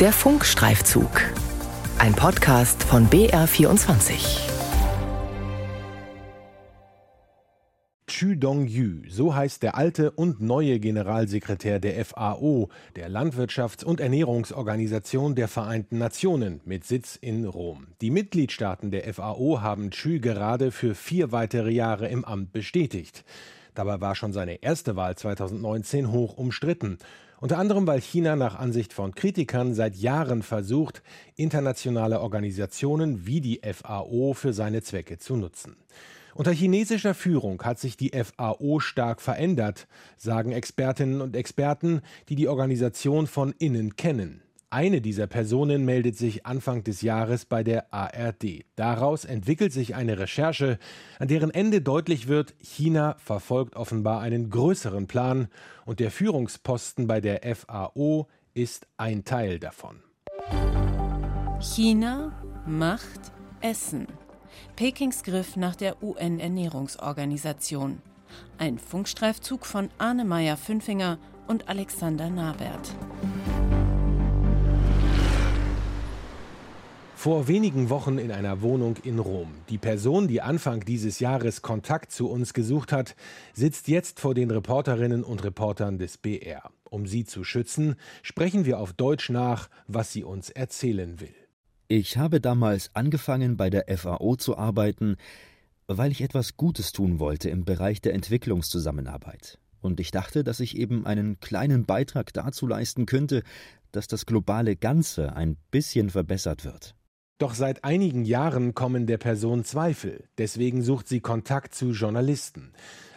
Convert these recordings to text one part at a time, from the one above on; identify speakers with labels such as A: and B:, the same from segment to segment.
A: Der Funkstreifzug. Ein Podcast von BR24.
B: Chu Dong-yu, so heißt der alte und neue Generalsekretär der FAO, der Landwirtschafts- und Ernährungsorganisation der Vereinten Nationen, mit Sitz in Rom. Die Mitgliedstaaten der FAO haben Chu gerade für vier weitere Jahre im Amt bestätigt. Dabei war schon seine erste Wahl 2019 hoch umstritten. Unter anderem, weil China nach Ansicht von Kritikern seit Jahren versucht, internationale Organisationen wie die FAO für seine Zwecke zu nutzen. Unter chinesischer Führung hat sich die FAO stark verändert, sagen Expertinnen und Experten, die die Organisation von innen kennen. Eine dieser Personen meldet sich Anfang des Jahres bei der ARD. Daraus entwickelt sich eine Recherche, an deren Ende deutlich wird, China verfolgt offenbar einen größeren Plan und der Führungsposten bei der FAO ist ein Teil davon.
C: China, Macht, Essen. Pekings Griff nach der UN-Ernährungsorganisation. Ein Funkstreifzug von Arne Meyer-Fünfinger und Alexander Nabert.
B: Vor wenigen Wochen in einer Wohnung in Rom. Die Person, die Anfang dieses Jahres Kontakt zu uns gesucht hat, sitzt jetzt vor den Reporterinnen und Reportern des BR. Um sie zu schützen, sprechen wir auf Deutsch nach, was sie uns erzählen will.
D: Ich habe damals angefangen, bei der FAO zu arbeiten, weil ich etwas Gutes tun wollte im Bereich der Entwicklungszusammenarbeit. Und ich dachte, dass ich eben einen kleinen Beitrag dazu leisten könnte, dass das globale Ganze ein bisschen verbessert wird.
B: Doch seit einigen Jahren kommen der Person Zweifel. Deswegen sucht sie Kontakt zu Journalisten.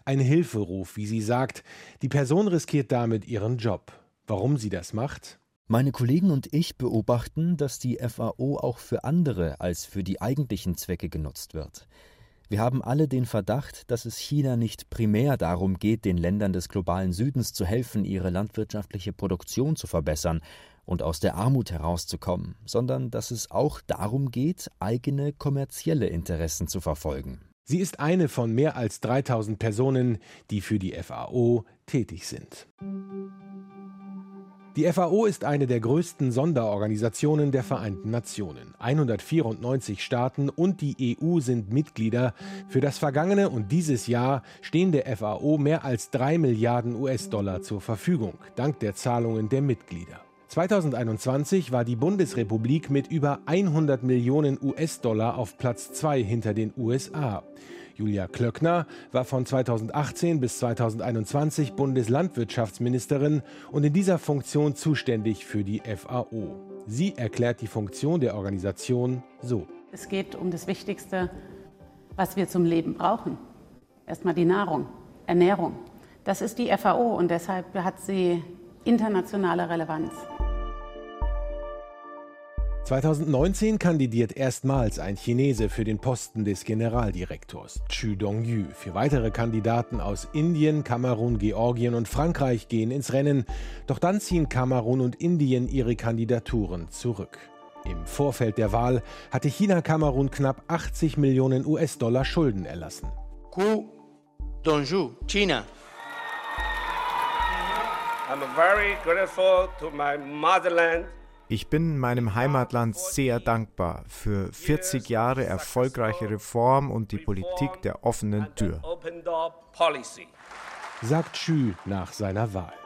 B: Ein Hilferuf, wie sie sagt. Die Person riskiert damit ihren Job. Warum sie das macht?
D: Meine Kollegen und ich beobachten, dass die FAO auch für andere als für die eigentlichen Zwecke genutzt wird. Wir haben alle den Verdacht, dass es China nicht primär darum geht, den Ländern des globalen Südens zu helfen, ihre landwirtschaftliche Produktion zu verbessern und aus der Armut herauszukommen, sondern dass es auch darum geht, eigene kommerzielle Interessen zu verfolgen.
B: Sie ist eine von mehr als 3000 Personen, die für die FAO tätig sind. Die FAO ist eine der größten Sonderorganisationen der Vereinten Nationen. 194 Staaten und die EU sind Mitglieder. Für das vergangene und dieses Jahr stehen der FAO mehr als 3 Milliarden US-Dollar zur Verfügung, dank der Zahlungen der Mitglieder. 2021 war die Bundesrepublik mit über 100 Millionen US-Dollar auf Platz 2 hinter den USA. Julia Klöckner war von 2018 bis 2021 Bundeslandwirtschaftsministerin und in dieser Funktion zuständig für die FAO. Sie erklärt die Funktion der Organisation so.
E: Es geht um das Wichtigste, was wir zum Leben brauchen. Erstmal die Nahrung, Ernährung. Das ist die FAO und deshalb hat sie internationale Relevanz.
B: 2019 kandidiert erstmals ein Chinese für den Posten des Generaldirektors, Chu Dong-yu. Für weitere Kandidaten aus Indien, Kamerun, Georgien und Frankreich gehen ins Rennen. Doch dann ziehen Kamerun und Indien ihre Kandidaturen zurück. Im Vorfeld der Wahl hatte China Kamerun knapp 80 Millionen US-Dollar Schulden erlassen.
F: Ku Dongju, China.
G: Ich bin meinem Heimatland sehr dankbar für 40 Jahre erfolgreiche Reform und die Politik der offenen Tür.
B: Sagt Xu nach seiner Wahl.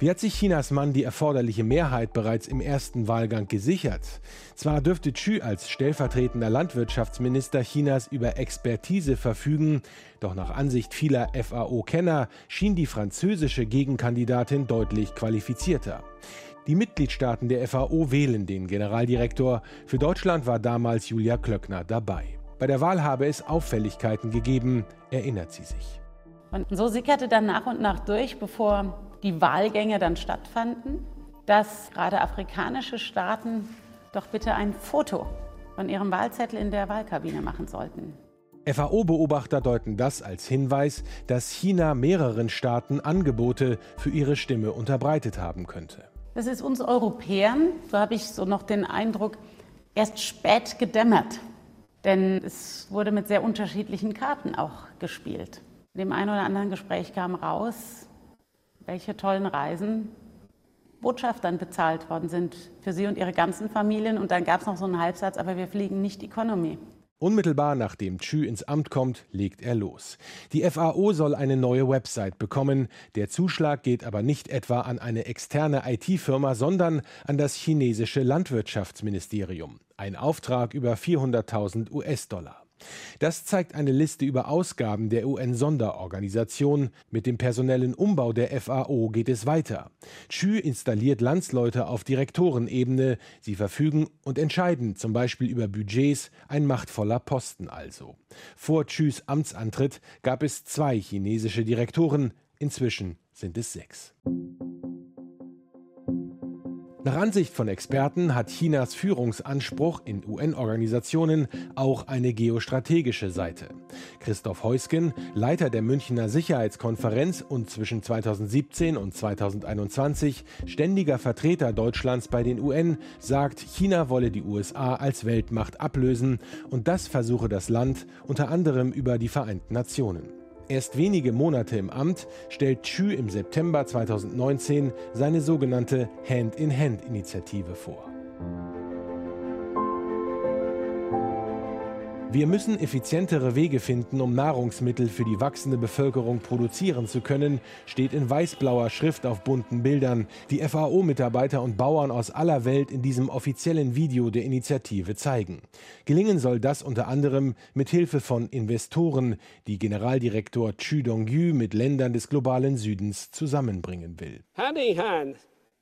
B: Wie hat sich Chinas Mann die erforderliche Mehrheit bereits im ersten Wahlgang gesichert? Zwar dürfte Xu als stellvertretender Landwirtschaftsminister Chinas über Expertise verfügen, doch nach Ansicht vieler FAO-Kenner schien die französische Gegenkandidatin deutlich qualifizierter. Die Mitgliedstaaten der FAO wählen den Generaldirektor. Für Deutschland war damals Julia Klöckner dabei. Bei der Wahl habe es Auffälligkeiten gegeben, erinnert sie sich.
E: Und so sickerte dann nach und nach durch, bevor die Wahlgänge dann stattfanden, dass gerade afrikanische Staaten doch bitte ein Foto von ihrem Wahlzettel in der Wahlkabine machen sollten.
B: FAO-Beobachter deuten das als Hinweis, dass China mehreren Staaten Angebote für ihre Stimme unterbreitet haben könnte.
E: Das ist uns Europäern, so habe ich so noch den Eindruck, erst spät gedämmert. Denn es wurde mit sehr unterschiedlichen Karten auch gespielt. In dem einen oder anderen Gespräch kam raus, welche tollen Reisen Botschaftern bezahlt worden sind für sie und ihre ganzen Familien. Und dann gab es noch so einen Halbsatz, aber wir fliegen nicht Economy.
B: Unmittelbar nachdem Chü ins Amt kommt, legt er los. Die FAO soll eine neue Website bekommen. Der Zuschlag geht aber nicht etwa an eine externe IT-Firma, sondern an das chinesische Landwirtschaftsministerium. Ein Auftrag über 400.000 US-Dollar. Das zeigt eine Liste über Ausgaben der UN-Sonderorganisation. Mit dem personellen Umbau der FAO geht es weiter. Chü installiert Landsleute auf Direktorenebene. Sie verfügen und entscheiden zum Beispiel über Budgets, ein machtvoller Posten also. Vor Chüs Amtsantritt gab es zwei chinesische Direktoren, inzwischen sind es sechs. Nach Ansicht von Experten hat Chinas Führungsanspruch in UN-Organisationen auch eine geostrategische Seite. Christoph Heusgen, Leiter der Münchner Sicherheitskonferenz und zwischen 2017 und 2021 ständiger Vertreter Deutschlands bei den UN, sagt, China wolle die USA als Weltmacht ablösen und das versuche das Land unter anderem über die Vereinten Nationen. Erst wenige Monate im Amt stellt Xu im September 2019 seine sogenannte Hand-in-Hand-Initiative vor. Wir müssen effizientere Wege finden, um Nahrungsmittel für die wachsende Bevölkerung produzieren zu können, steht in weißblauer Schrift auf bunten Bildern, die FAO-Mitarbeiter und Bauern aus aller Welt in diesem offiziellen Video der Initiative zeigen. Gelingen soll das unter anderem mit Hilfe von Investoren, die Generaldirektor Chu Dongyu mit Ländern des globalen Südens zusammenbringen will. Hand in hand,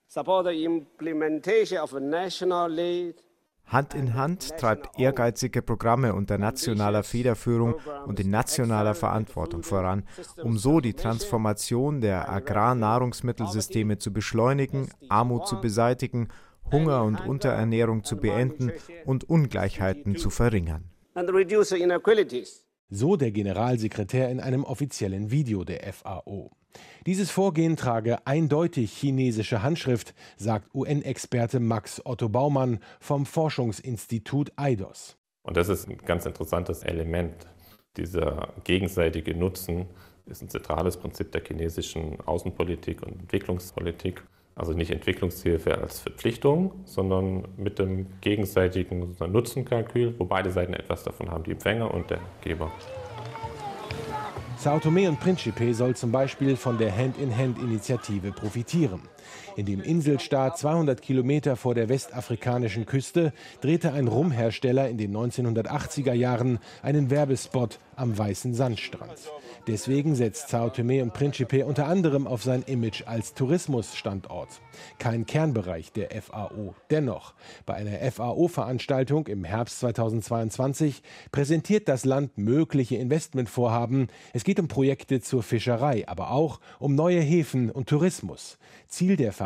B: support the
G: implementation of a national lead Hand in Hand treibt ehrgeizige Programme unter nationaler Federführung und in nationaler Verantwortung voran, um so die Transformation der Agrarnahrungsmittelsysteme zu beschleunigen, Armut zu beseitigen, Hunger und Unterernährung zu beenden und Ungleichheiten zu verringern.
B: So der Generalsekretär in einem offiziellen Video der FAO. Dieses Vorgehen trage eindeutig chinesische Handschrift, sagt UN-Experte Max Otto Baumann vom Forschungsinstitut EIDOS.
H: Und das ist ein ganz interessantes Element. Dieser gegenseitige Nutzen ist ein zentrales Prinzip der chinesischen Außenpolitik und Entwicklungspolitik. Also nicht Entwicklungshilfe als Verpflichtung, sondern mit dem gegenseitigen Nutzenkalkül, wo beide Seiten etwas davon haben, die Empfänger und der Geber.
B: Sao Tome und Principe soll zum Beispiel von der Hand-in-Hand-Initiative profitieren. In dem Inselstaat 200 Kilometer vor der westafrikanischen Küste drehte ein Rumhersteller in den 1980er Jahren einen Werbespot am weißen Sandstrand. Deswegen setzt Sao Tome und Principe unter anderem auf sein Image als Tourismusstandort. Kein Kernbereich der FAO. Dennoch, bei einer FAO-Veranstaltung im Herbst 2022 präsentiert das Land mögliche Investmentvorhaben. Es geht um Projekte zur Fischerei, aber auch um neue Häfen und Tourismus. Ziel der Veranstaltung,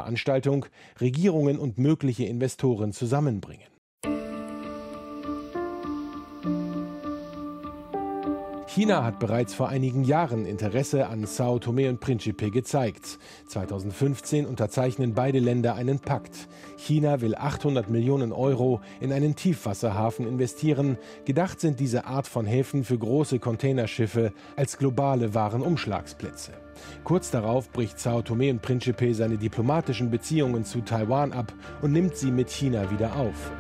B: Regierungen und mögliche Investoren zusammenbringen. China hat bereits vor einigen Jahren Interesse an Sao Tome und Principe gezeigt. 2015 unterzeichnen beide Länder einen Pakt. China will 800 Millionen Euro in einen Tiefwasserhafen investieren. Gedacht sind diese Art von Häfen für große Containerschiffe als globale Warenumschlagsplätze. Kurz darauf bricht Sao Tome und Principe seine diplomatischen Beziehungen zu Taiwan ab und nimmt sie mit China wieder auf.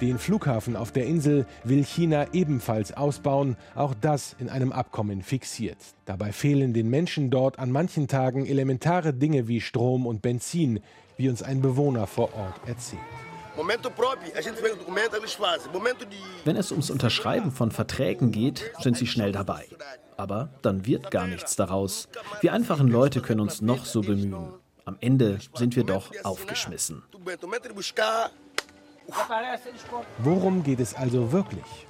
B: Den Flughafen auf der Insel will China ebenfalls ausbauen, auch das in einem Abkommen fixiert. Dabei fehlen den Menschen dort an manchen Tagen elementare Dinge wie Strom und Benzin, wie uns ein Bewohner vor Ort erzählt.
I: Wenn es ums Unterschreiben von Verträgen geht, sind sie schnell dabei. Aber dann wird gar nichts daraus. Wir einfachen Leute können uns noch so bemühen. Am Ende sind wir doch aufgeschmissen.
B: Worum geht es also wirklich?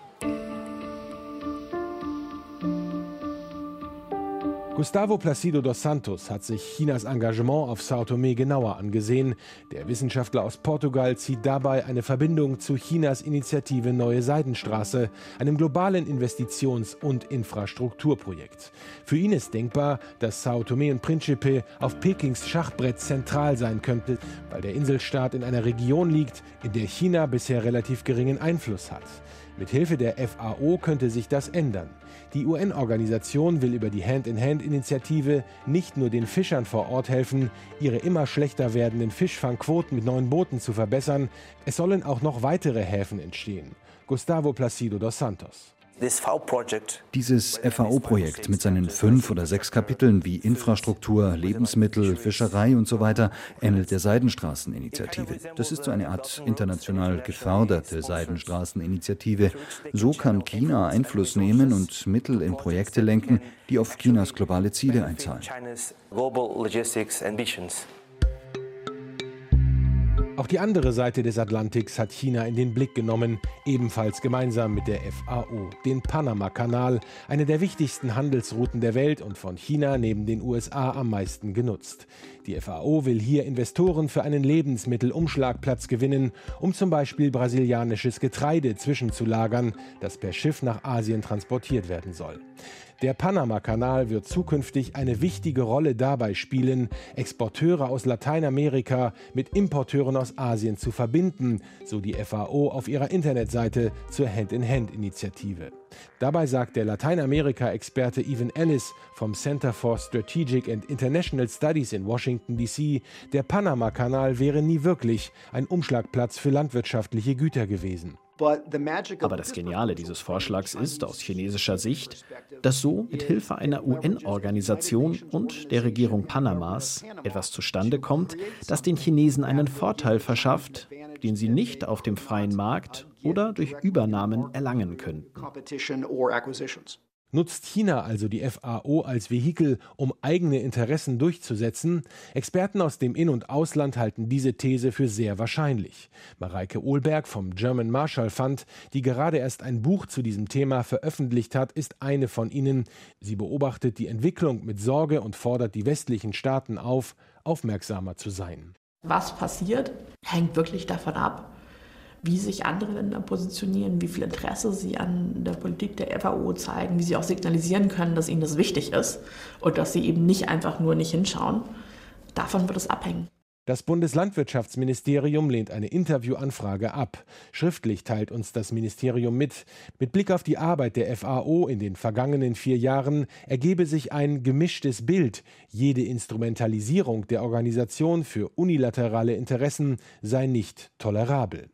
B: Gustavo Placido dos Santos hat sich Chinas Engagement auf Sao Tome genauer angesehen. Der Wissenschaftler aus Portugal zieht dabei eine Verbindung zu Chinas Initiative Neue Seidenstraße, einem globalen Investitions- und Infrastrukturprojekt. Für ihn ist denkbar, dass Sao Tome und Principe auf Pekings Schachbrett zentral sein könnte, weil der Inselstaat in einer Region liegt, in der China bisher relativ geringen Einfluss hat. Mithilfe der FAO könnte sich das ändern. Die UN-Organisation will über die Hand-in-Hand-Initiative nicht nur den Fischern vor Ort helfen, ihre immer schlechter werdenden Fischfangquoten mit neuen Booten zu verbessern, es sollen auch noch weitere Häfen entstehen. Gustavo Placido dos Santos.
J: Dieses FAO-Projekt mit seinen fünf oder sechs Kapiteln wie Infrastruktur, Lebensmittel, Fischerei und so weiter ähnelt der Seidenstraßeninitiative. Das ist so eine Art international geförderte Seidenstraßeninitiative. So kann China Einfluss nehmen und Mittel in Projekte lenken, die auf Chinas globale Ziele einzahlen.
B: Auch die andere Seite des Atlantiks hat China in den Blick genommen, ebenfalls gemeinsam mit der FAO, den Panama-Kanal, eine der wichtigsten Handelsrouten der Welt und von China neben den USA am meisten genutzt. Die FAO will hier Investoren für einen Lebensmittelumschlagplatz gewinnen, um zum Beispiel brasilianisches Getreide zwischenzulagern, das per Schiff nach Asien transportiert werden soll. Der Panama-Kanal wird zukünftig eine wichtige Rolle dabei spielen, Exporteure aus Lateinamerika mit Importeuren aus Asien zu verbinden, so die FAO auf ihrer Internetseite zur Hand-in-Hand-Initiative. Dabei sagt der Lateinamerika-Experte Evan Ellis vom Center for Strategic and International Studies in Washington, D.C., der Panama-Kanal wäre nie wirklich ein Umschlagplatz für landwirtschaftliche Güter gewesen.
I: Aber das Geniale dieses Vorschlags ist, aus chinesischer Sicht, dass so mit Hilfe einer UN-Organisation und der Regierung Panamas etwas zustande kommt, das den Chinesen einen Vorteil verschafft, den sie nicht auf dem freien Markt oder durch Übernahmen erlangen könnten.
B: Nutzt China also die FAO als Vehikel, um eigene Interessen durchzusetzen? Experten aus dem In- und Ausland halten diese These für sehr wahrscheinlich. Mareike Ohlberg vom German Marshall Fund, die gerade erst ein Buch zu diesem Thema veröffentlicht hat, ist eine von ihnen. Sie beobachtet die Entwicklung mit Sorge und fordert die westlichen Staaten auf, aufmerksamer zu sein.
K: Was passiert, hängt wirklich davon ab, wie sich andere Länder positionieren, wie viel Interesse sie an der Politik der FAO zeigen, wie sie auch signalisieren können, dass ihnen das wichtig ist und dass sie eben nicht einfach nur nicht hinschauen. Davon wird es abhängen.
B: Das Bundeslandwirtschaftsministerium lehnt eine Interviewanfrage ab. Schriftlich teilt uns das Ministerium mit, mit Blick auf die Arbeit der FAO in den vergangenen vier Jahren ergebe sich ein gemischtes Bild. Jede Instrumentalisierung der Organisation für unilaterale Interessen sei nicht tolerabel.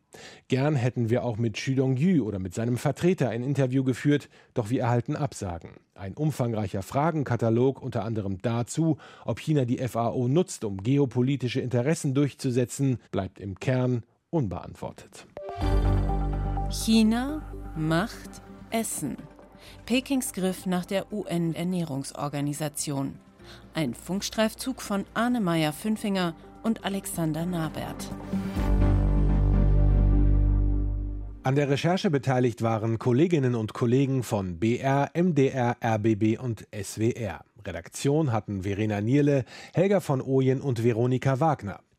B: Gern hätten wir auch mit Xu Dongyu oder mit seinem Vertreter ein Interview geführt, doch wir erhalten Absagen. Ein umfangreicher Fragenkatalog unter anderem dazu, ob China die FAO nutzt, um geopolitische Interessen durchzusetzen, bleibt im Kern unbeantwortet.
C: China, Macht, Essen. Pekings Griff nach der UN-Ernährungsorganisation. Ein Funkstreifzug von Arne Meyer-Fünfinger und Alexander Nabert.
B: An der Recherche beteiligt waren Kolleginnen und Kollegen von BR, MDR, RBB und SWR. Redaktion hatten Verena Nierle, Helga von Ojen und Veronika Wagner.